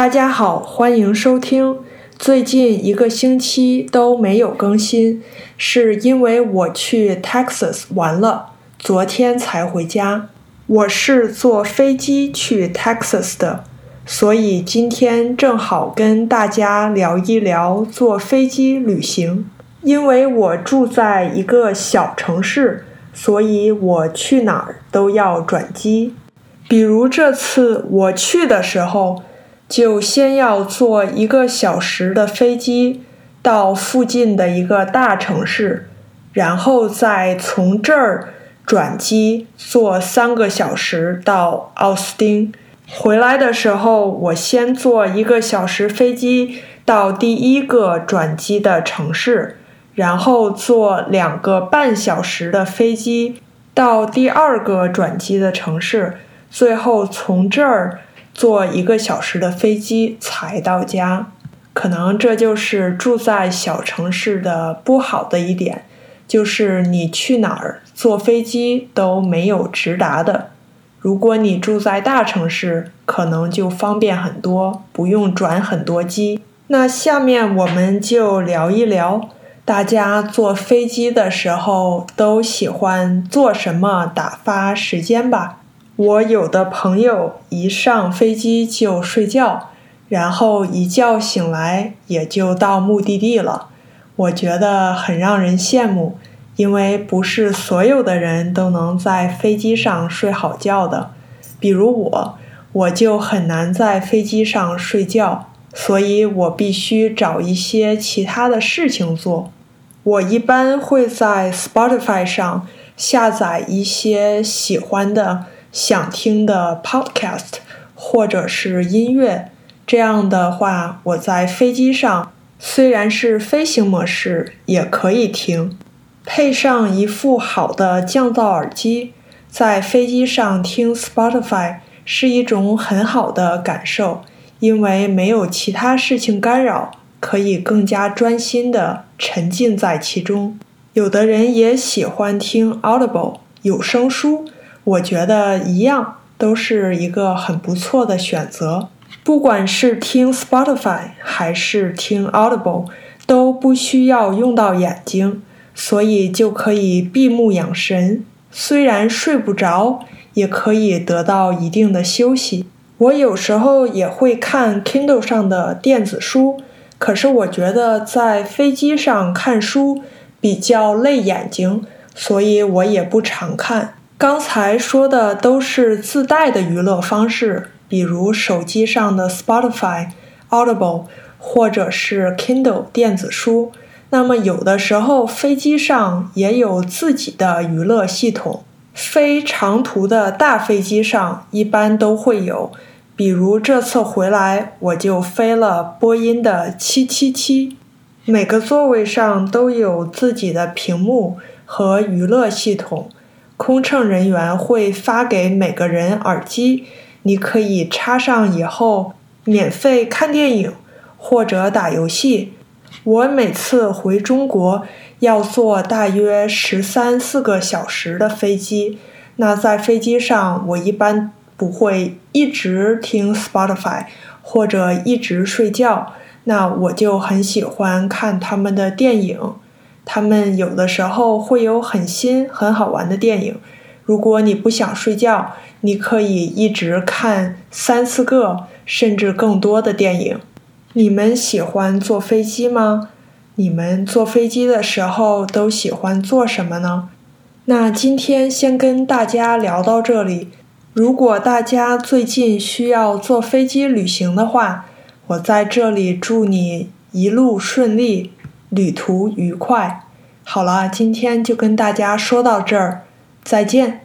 大家好，欢迎收听。最近一个星期都没有更新，是因为我去 Texas 玩了，昨天才回家。我是坐飞机去 Texas 的，所以今天正好跟大家聊一聊坐飞机旅行。因为我住在一个小城市，所以我去哪儿都要转机。比如这次我去的时候，就先要坐一个小时的飞机到附近的一个大城市，然后再从这儿转机坐三个小时到奥斯汀。回来的时候，我先坐一个小时飞机到第一个转机的城市，然后坐两个半小时的飞机到第二个转机的城市。最后从这儿坐一个小时的飞机才到家，可能这就是住在小城市的不好的一点，就是你去哪儿坐飞机都没有直达的。如果你住在大城市，可能就方便很多，不用转很多机。那下面我们就聊一聊，大家坐飞机的时候都喜欢做什么打发时间吧。我有的朋友一上飞机就睡觉，然后一觉醒来也就到目的地了。我觉得很让人羡慕，因为不是所有的人都能在飞机上睡好觉的。比如我，我就很难在飞机上睡觉，所以我必须找一些其他的事情做。我一般会在 Spotify 上下载一些喜欢的。想听的 podcast 或者是音乐，这样的话，我在飞机上虽然是飞行模式也可以听。配上一副好的降噪耳机，在飞机上听 Spotify 是一种很好的感受，因为没有其他事情干扰，可以更加专心的沉浸在其中。有的人也喜欢听 Audible 有声书。我觉得一样都是一个很不错的选择。不管是听 Spotify 还是听 Audible，都不需要用到眼睛，所以就可以闭目养神。虽然睡不着，也可以得到一定的休息。我有时候也会看 Kindle 上的电子书，可是我觉得在飞机上看书比较累眼睛，所以我也不常看。刚才说的都是自带的娱乐方式，比如手机上的 Spotify、Audible 或者是 Kindle 电子书。那么有的时候飞机上也有自己的娱乐系统，飞长途的大飞机上一般都会有。比如这次回来我就飞了波音的777，每个座位上都有自己的屏幕和娱乐系统。空乘人员会发给每个人耳机，你可以插上以后免费看电影或者打游戏。我每次回中国要坐大约十三四个小时的飞机，那在飞机上我一般不会一直听 Spotify 或者一直睡觉，那我就很喜欢看他们的电影。他们有的时候会有很新、很好玩的电影。如果你不想睡觉，你可以一直看三四个甚至更多的电影。你们喜欢坐飞机吗？你们坐飞机的时候都喜欢做什么呢？那今天先跟大家聊到这里。如果大家最近需要坐飞机旅行的话，我在这里祝你一路顺利。旅途愉快。好了，今天就跟大家说到这儿，再见。